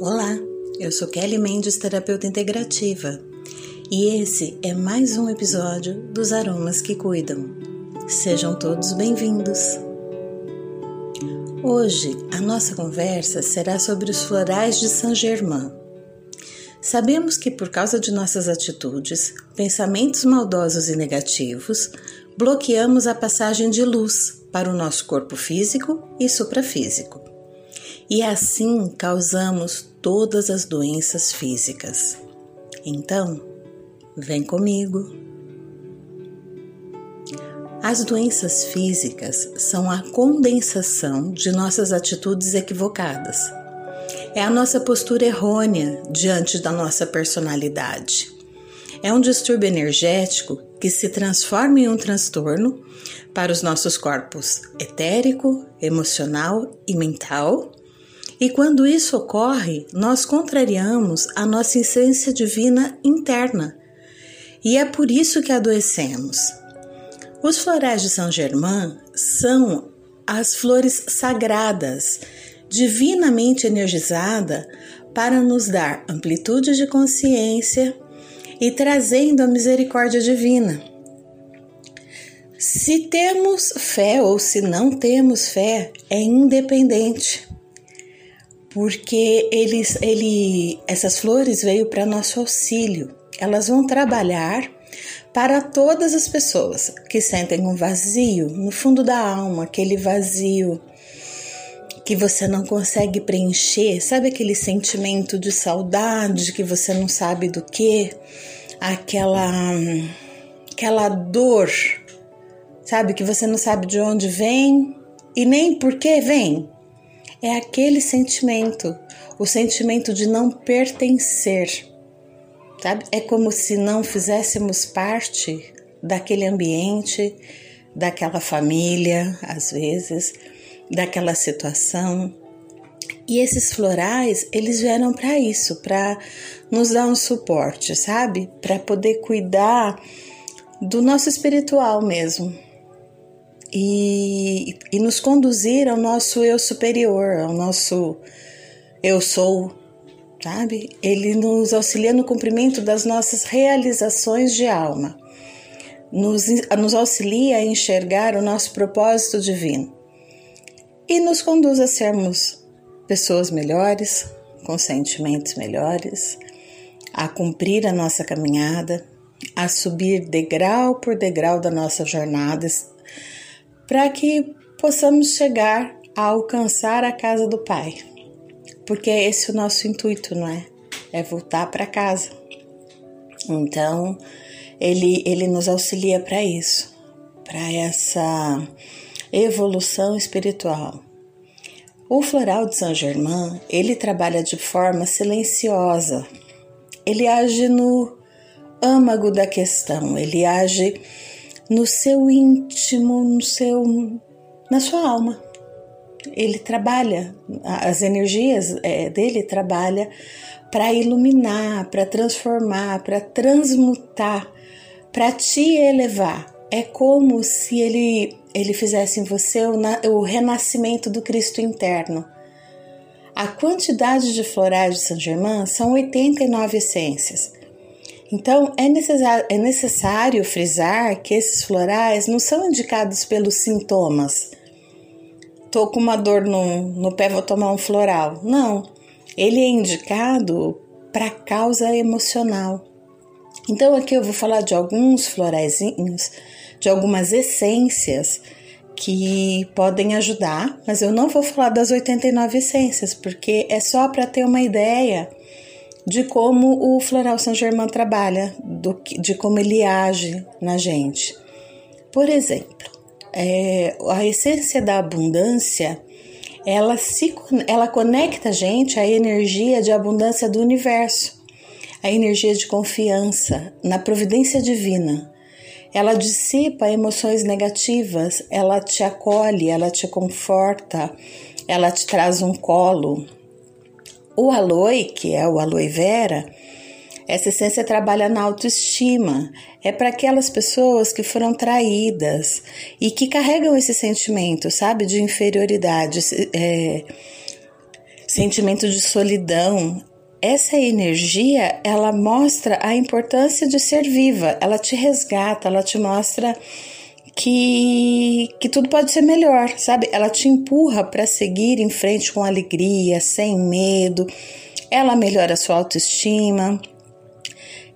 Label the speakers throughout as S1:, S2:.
S1: Olá, eu sou Kelly Mendes, terapeuta integrativa, e esse é mais um episódio dos Aromas que Cuidam. Sejam todos bem-vindos. Hoje a nossa conversa será sobre os florais de Saint-Germain. Sabemos que por causa de nossas atitudes, pensamentos maldosos e negativos, bloqueamos a passagem de luz para o nosso corpo físico e suprafísico e assim causamos todas as doenças físicas. Então, vem comigo. As doenças físicas são a condensação de nossas atitudes equivocadas. É a nossa postura errônea diante da nossa personalidade. É um distúrbio energético que se transforma em um transtorno para os nossos corpos etérico, emocional e mental e quando isso ocorre, nós contrariamos a nossa essência divina interna. E é por isso que adoecemos. Os florais de São Germain são as flores sagradas, divinamente energizada para nos dar amplitude de consciência e trazendo a misericórdia divina. Se temos fé ou se não temos fé, é independente porque eles, ele, essas flores veio para nosso auxílio. Elas vão trabalhar para todas as pessoas que sentem um vazio no fundo da alma, aquele vazio que você não consegue preencher, sabe aquele sentimento de saudade que você não sabe do que, aquela aquela dor, sabe que você não sabe de onde vem e nem por que vem é aquele sentimento, o sentimento de não pertencer. Sabe? É como se não fizéssemos parte daquele ambiente, daquela família, às vezes, daquela situação. E esses florais, eles vieram para isso, para nos dar um suporte, sabe? Para poder cuidar do nosso espiritual mesmo, e, e nos conduzir ao nosso eu superior, ao nosso eu sou, sabe? Ele nos auxilia no cumprimento das nossas realizações de alma, nos, nos auxilia a enxergar o nosso propósito divino e nos conduz a sermos pessoas melhores, com sentimentos melhores, a cumprir a nossa caminhada, a subir degrau por degrau da nossa jornada, para que possamos chegar a alcançar a casa do Pai. Porque é esse o nosso intuito, não é? É voltar para casa. Então, ele, ele nos auxilia para isso, para essa evolução espiritual. O floral de Saint Germain, ele trabalha de forma silenciosa. Ele age no âmago da questão, ele age no seu íntimo, no seu, na sua alma. Ele trabalha, as energias é, dele trabalha para iluminar, para transformar, para transmutar, para te elevar. É como se ele, ele fizesse em você o, o renascimento do Cristo interno. A quantidade de florais de Saint Germain são 89 essências. Então, é necessário, é necessário frisar que esses florais não são indicados pelos sintomas. Tô com uma dor no, no pé, vou tomar um floral. Não, ele é indicado para causa emocional. Então, aqui eu vou falar de alguns floraizinhos, de algumas essências que podem ajudar, mas eu não vou falar das 89 essências, porque é só para ter uma ideia de como o Floral Saint Germain trabalha, do, de como ele age na gente. Por exemplo, é, a essência da abundância ela, se, ela conecta a gente à energia de abundância do universo, a energia de confiança na providência divina. Ela dissipa emoções negativas, ela te acolhe, ela te conforta, ela te traz um colo, o aloe, que é o aloe vera, essa essência trabalha na autoestima. É para aquelas pessoas que foram traídas e que carregam esse sentimento, sabe, de inferioridade. É, sentimento de solidão. Essa energia, ela mostra a importância de ser viva, ela te resgata, ela te mostra que, que tudo pode ser melhor, sabe? Ela te empurra para seguir em frente com alegria, sem medo, ela melhora a sua autoestima.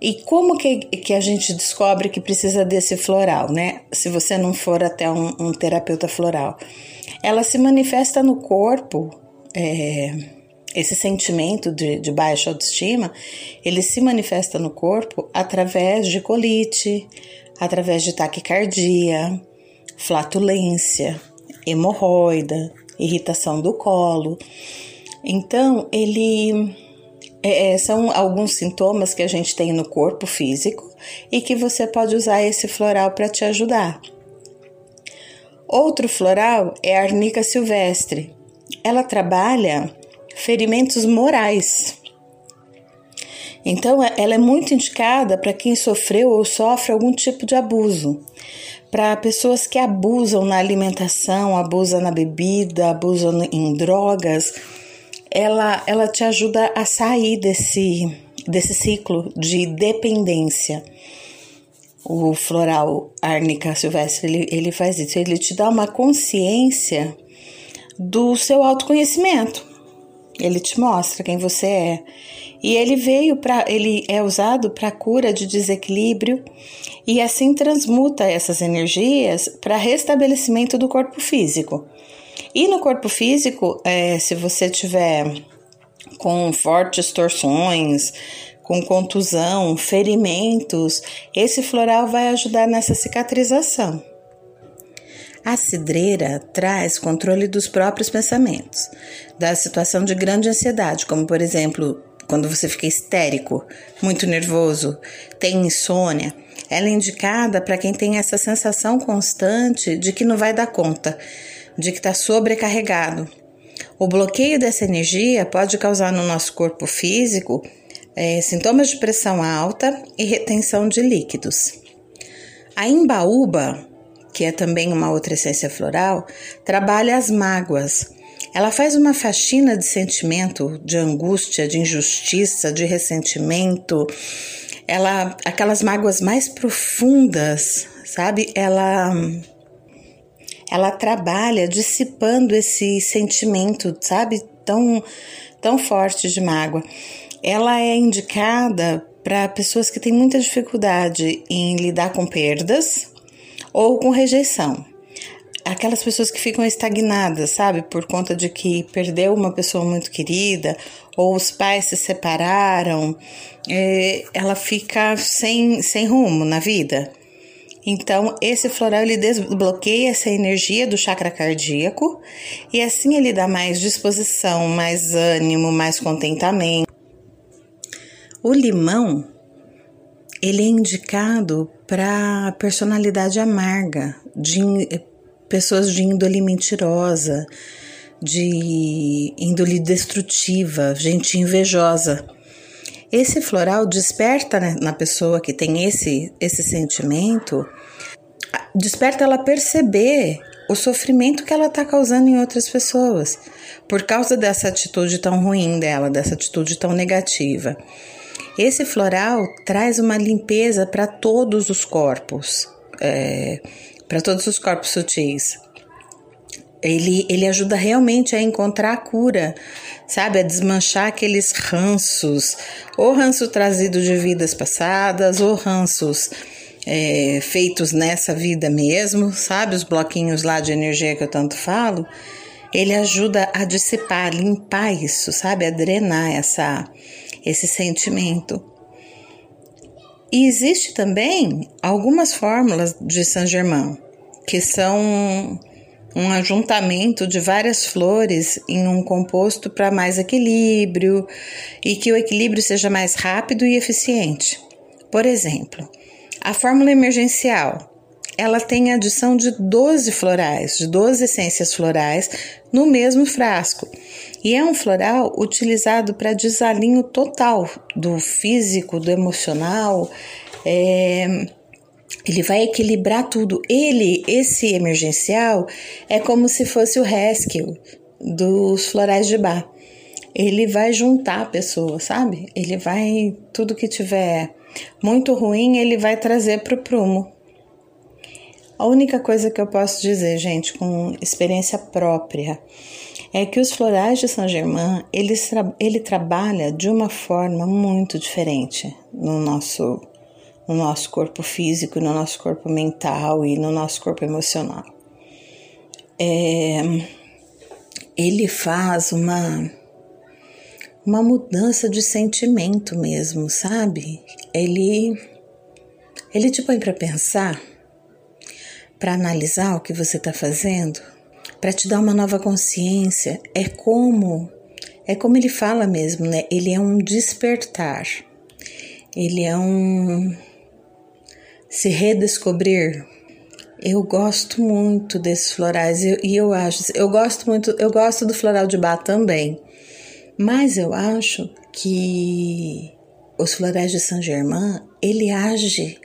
S1: E como que, que a gente descobre que precisa desse floral, né? Se você não for até um, um terapeuta floral. Ela se manifesta no corpo, é, esse sentimento de, de baixa autoestima, ele se manifesta no corpo através de colite, através de taquicardia, flatulência, hemorroida, irritação do colo. Então, ele é, é, são alguns sintomas que a gente tem no corpo físico e que você pode usar esse floral para te ajudar. Outro floral é a arnica silvestre. Ela trabalha ferimentos morais. Então, ela é muito indicada para quem sofreu ou sofre algum tipo de abuso. Para pessoas que abusam na alimentação, abusam na bebida, abusam em drogas, ela, ela te ajuda a sair desse, desse ciclo de dependência. O floral árnica silvestre, ele, ele faz isso, ele te dá uma consciência do seu autoconhecimento. Ele te mostra quem você é. E ele veio para ele é usado para cura de desequilíbrio e assim transmuta essas energias para restabelecimento do corpo físico. E no corpo físico, é, se você tiver com fortes torções, com contusão, ferimentos, esse floral vai ajudar nessa cicatrização. A cidreira traz controle dos próprios pensamentos, da situação de grande ansiedade, como por exemplo, quando você fica histérico, muito nervoso, tem insônia. Ela é indicada para quem tem essa sensação constante de que não vai dar conta, de que está sobrecarregado. O bloqueio dessa energia pode causar no nosso corpo físico é, sintomas de pressão alta e retenção de líquidos. A imbaúba, que é também uma outra essência floral, trabalha as mágoas. Ela faz uma faxina de sentimento, de angústia, de injustiça, de ressentimento. Ela, aquelas mágoas mais profundas, sabe? Ela ela trabalha dissipando esse sentimento, sabe, tão, tão forte de mágoa. Ela é indicada para pessoas que têm muita dificuldade em lidar com perdas ou com rejeição. Aquelas pessoas que ficam estagnadas, sabe, por conta de que perdeu uma pessoa muito querida ou os pais se separaram, é, ela fica sem, sem rumo na vida. Então, esse floral ele desbloqueia essa energia do chakra cardíaco e assim ele dá mais disposição, mais ânimo, mais contentamento. O limão ele é indicado para personalidade amarga, de pessoas de índole mentirosa, de índole destrutiva, gente invejosa. Esse floral desperta né, na pessoa que tem esse, esse sentimento, desperta ela perceber o sofrimento que ela está causando em outras pessoas por causa dessa atitude tão ruim dela, dessa atitude tão negativa. Esse floral traz uma limpeza para todos os corpos, é, para todos os corpos sutis. Ele, ele ajuda realmente a encontrar a cura sabe? A desmanchar aqueles ranços, ou ranço trazido de vidas passadas, ou ranços é, feitos nessa vida mesmo, sabe? Os bloquinhos lá de energia que eu tanto falo. Ele ajuda a dissipar, limpar isso, sabe? A drenar essa, esse sentimento. E existe também algumas fórmulas de Saint Germain que são um ajuntamento de várias flores em um composto para mais equilíbrio e que o equilíbrio seja mais rápido e eficiente. Por exemplo, a fórmula emergencial, ela tem a adição de 12 florais, de 12 essências florais no mesmo frasco. E é um floral utilizado para desalinho total do físico, do emocional, é, ele vai equilibrar tudo. Ele, esse emergencial, é como se fosse o rescue dos florais de bar. ele vai juntar a pessoa, sabe? Ele vai tudo que tiver muito ruim, ele vai trazer para o prumo. A única coisa que eu posso dizer, gente, com experiência própria, é que os florais de Saint Germain ele, ele trabalha de uma forma muito diferente no nosso, no nosso corpo físico, no nosso corpo mental e no nosso corpo emocional. É, ele faz uma uma mudança de sentimento mesmo, sabe? Ele ele te põe para pensar, para analisar o que você está fazendo para te dar uma nova consciência. É como é como ele fala mesmo, né? Ele é um despertar. Ele é um se redescobrir. Eu gosto muito desses florais e eu, acho, eu gosto muito, eu gosto do floral de bar também. Mas eu acho que os florais de Saint Germain, ele age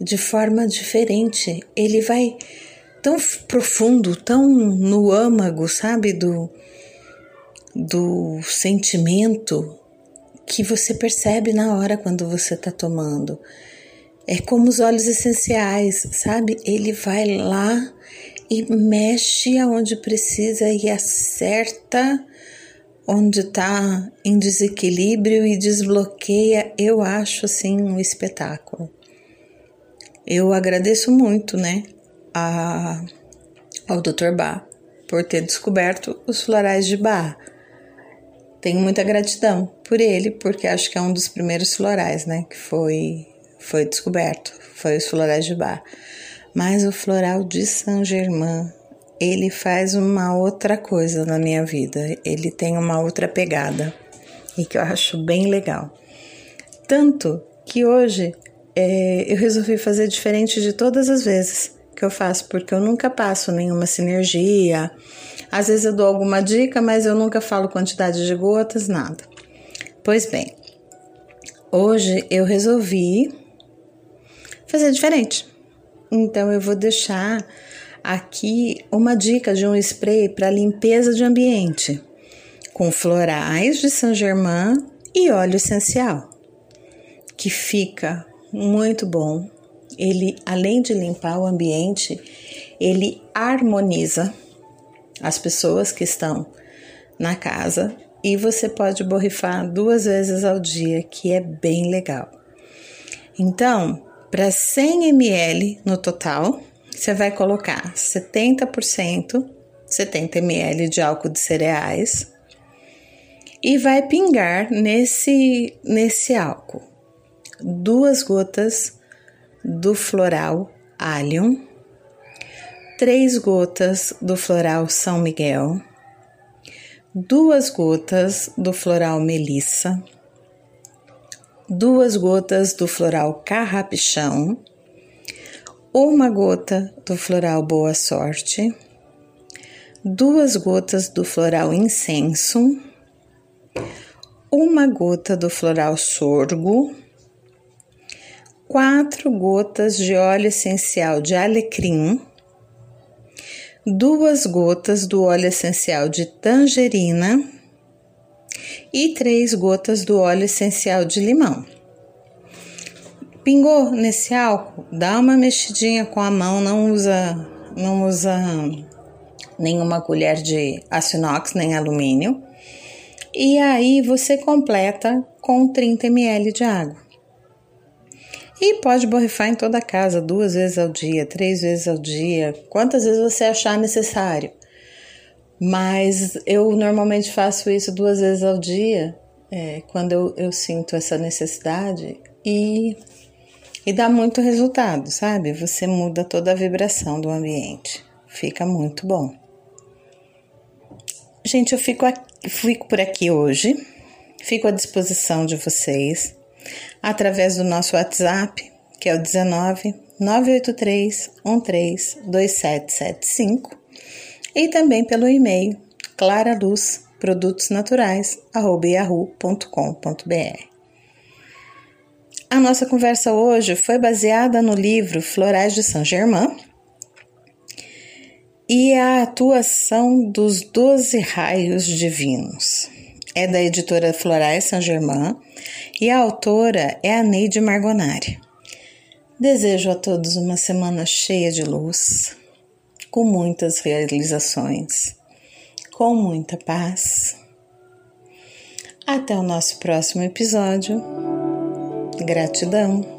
S1: de forma diferente. Ele vai tão profundo, tão no âmago, sabe, do, do sentimento que você percebe na hora quando você está tomando. É como os óleos essenciais, sabe? Ele vai lá e mexe aonde precisa e acerta onde está em desequilíbrio e desbloqueia. Eu acho assim um espetáculo. Eu agradeço muito, né? A, ao Dr. Bach por ter descoberto os florais de Bach. Tenho muita gratidão por ele, porque acho que é um dos primeiros florais, né, que foi foi descoberto, foi os florais de Bach. Mas o floral de Saint Germain, ele faz uma outra coisa na minha vida. Ele tem uma outra pegada e que eu acho bem legal. Tanto que hoje é, eu resolvi fazer diferente de todas as vezes que eu faço, porque eu nunca passo nenhuma sinergia. Às vezes eu dou alguma dica, mas eu nunca falo quantidade de gotas, nada. Pois bem, hoje eu resolvi fazer diferente. Então eu vou deixar aqui uma dica de um spray para limpeza de ambiente com florais de Saint Germain e óleo essencial, que fica muito bom ele além de limpar o ambiente, ele harmoniza as pessoas que estão na casa e você pode borrifar duas vezes ao dia, que é bem legal. Então, para 100 ml no total, você vai colocar 70%, 70 ml de álcool de cereais e vai pingar nesse nesse álcool duas gotas do floral Allium, três gotas do floral São Miguel, duas gotas do floral Melissa, duas gotas do floral Carrapichão, uma gota do floral Boa Sorte, duas gotas do floral Incenso, uma gota do floral Sorgo quatro gotas de óleo essencial de alecrim, duas gotas do óleo essencial de tangerina e três gotas do óleo essencial de limão. Pingou nesse álcool, dá uma mexidinha com a mão, não usa, não usa nenhuma colher de aço inox nem alumínio. E aí você completa com 30 ml de água. E pode borrifar em toda a casa, duas vezes ao dia, três vezes ao dia, quantas vezes você achar necessário. Mas eu normalmente faço isso duas vezes ao dia, é, quando eu, eu sinto essa necessidade, e, e dá muito resultado, sabe? Você muda toda a vibração do ambiente. Fica muito bom. Gente, eu fico, fico por aqui hoje. Fico à disposição de vocês através do nosso WhatsApp, que é o 19 983 13 2775, e também pelo e-mail claraluz produtos naturais A nossa conversa hoje foi baseada no livro Florais de Saint Germain e a atuação dos doze raios divinos. É da editora Florais Saint-Germain e a autora é a Neide Margonari. Desejo a todos uma semana cheia de luz, com muitas realizações, com muita paz. Até o nosso próximo episódio. Gratidão.